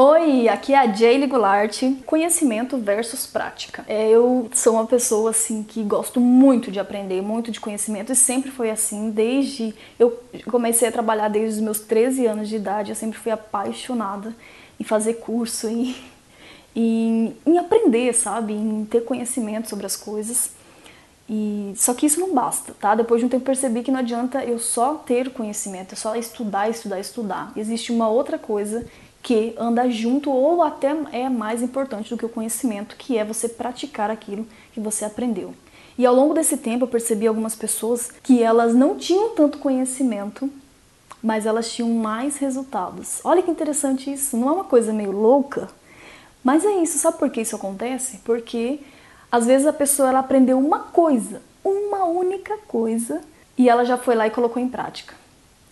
Oi, aqui é a Jaylee Goulart. Conhecimento versus prática. É, eu sou uma pessoa assim que gosto muito de aprender, muito de conhecimento e sempre foi assim desde eu comecei a trabalhar desde os meus 13 anos de idade. Eu sempre fui apaixonada em fazer curso, em, em, em aprender, sabe, em ter conhecimento sobre as coisas. E só que isso não basta, tá? Depois de um tempo percebi que não adianta eu só ter conhecimento, é só estudar, estudar, estudar. Existe uma outra coisa que anda junto ou até é mais importante do que o conhecimento, que é você praticar aquilo que você aprendeu. E ao longo desse tempo eu percebi algumas pessoas que elas não tinham tanto conhecimento, mas elas tinham mais resultados. Olha que interessante isso, não é uma coisa meio louca? Mas é isso, sabe por que isso acontece? Porque às vezes a pessoa ela aprendeu uma coisa, uma única coisa, e ela já foi lá e colocou em prática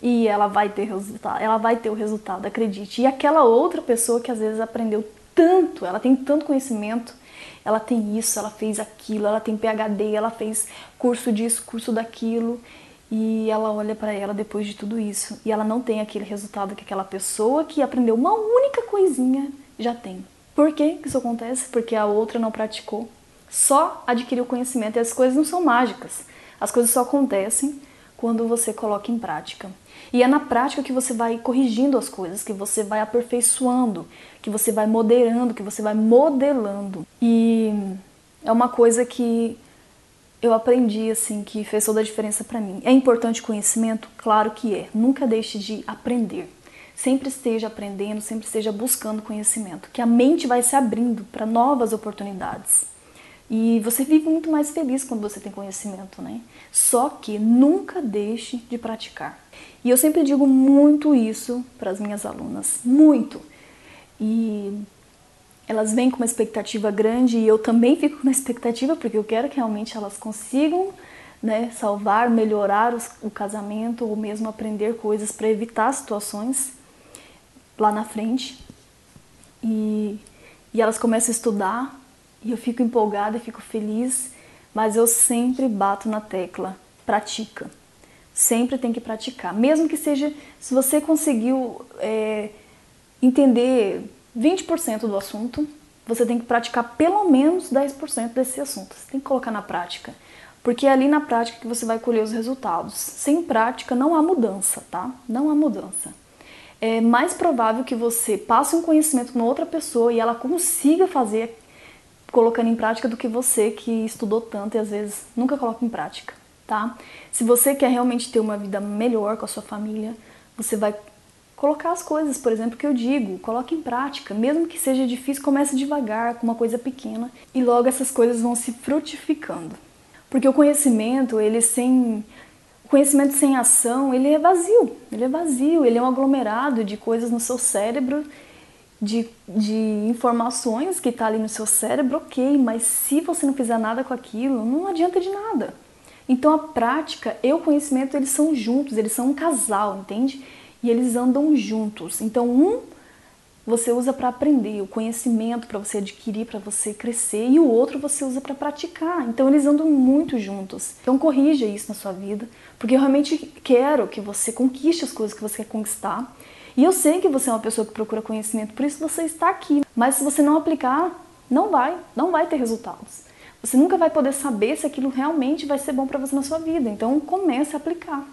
e ela vai ter resultado, ela vai ter o resultado, acredite. E aquela outra pessoa que às vezes aprendeu tanto, ela tem tanto conhecimento, ela tem isso, ela fez aquilo, ela tem PhD, ela fez curso disso, curso daquilo, e ela olha para ela depois de tudo isso e ela não tem aquele resultado que aquela pessoa que aprendeu uma única coisinha já tem. Por que isso acontece? Porque a outra não praticou, só adquiriu conhecimento e as coisas não são mágicas. As coisas só acontecem quando você coloca em prática. E é na prática que você vai corrigindo as coisas, que você vai aperfeiçoando, que você vai moderando, que você vai modelando. E é uma coisa que eu aprendi assim, que fez toda a diferença para mim. É importante conhecimento? Claro que é. Nunca deixe de aprender. Sempre esteja aprendendo, sempre esteja buscando conhecimento, que a mente vai se abrindo para novas oportunidades. E você vive muito mais feliz quando você tem conhecimento, né? Só que nunca deixe de praticar. E eu sempre digo muito isso para as minhas alunas, muito. E elas vêm com uma expectativa grande e eu também fico com uma expectativa porque eu quero que realmente elas consigam né, salvar, melhorar os, o casamento ou mesmo aprender coisas para evitar situações lá na frente. E, e elas começam a estudar e eu fico empolgada e fico feliz, mas eu sempre bato na tecla, pratica. Sempre tem que praticar, mesmo que seja, se você conseguiu é, entender 20% do assunto, você tem que praticar pelo menos 10% desse assunto. Você tem que colocar na prática. Porque é ali na prática que você vai colher os resultados. Sem prática não há mudança, tá? Não há mudança. É mais provável que você passe um conhecimento para outra pessoa e ela consiga fazer colocando em prática do que você que estudou tanto e às vezes nunca coloca em prática, tá? Se você quer realmente ter uma vida melhor com a sua família, você vai colocar as coisas, por exemplo, que eu digo, coloque em prática, mesmo que seja difícil, comece devagar, com uma coisa pequena, e logo essas coisas vão se frutificando. Porque o conhecimento, ele sem o conhecimento sem ação, ele é vazio, ele é vazio, ele é um aglomerado de coisas no seu cérebro de, de informações que está ali no seu cérebro, ok, mas se você não fizer nada com aquilo, não adianta de nada. Então a prática e o conhecimento eles são juntos, eles são um casal, entende? E eles andam juntos. Então um você usa para aprender, o conhecimento para você adquirir, para você crescer, e o outro você usa para praticar. Então eles andam muito juntos. Então corrija isso na sua vida, porque eu realmente quero que você conquiste as coisas que você quer conquistar e eu sei que você é uma pessoa que procura conhecimento, por isso você está aqui. Mas se você não aplicar, não vai, não vai ter resultados. Você nunca vai poder saber se aquilo realmente vai ser bom para você na sua vida. Então comece a aplicar.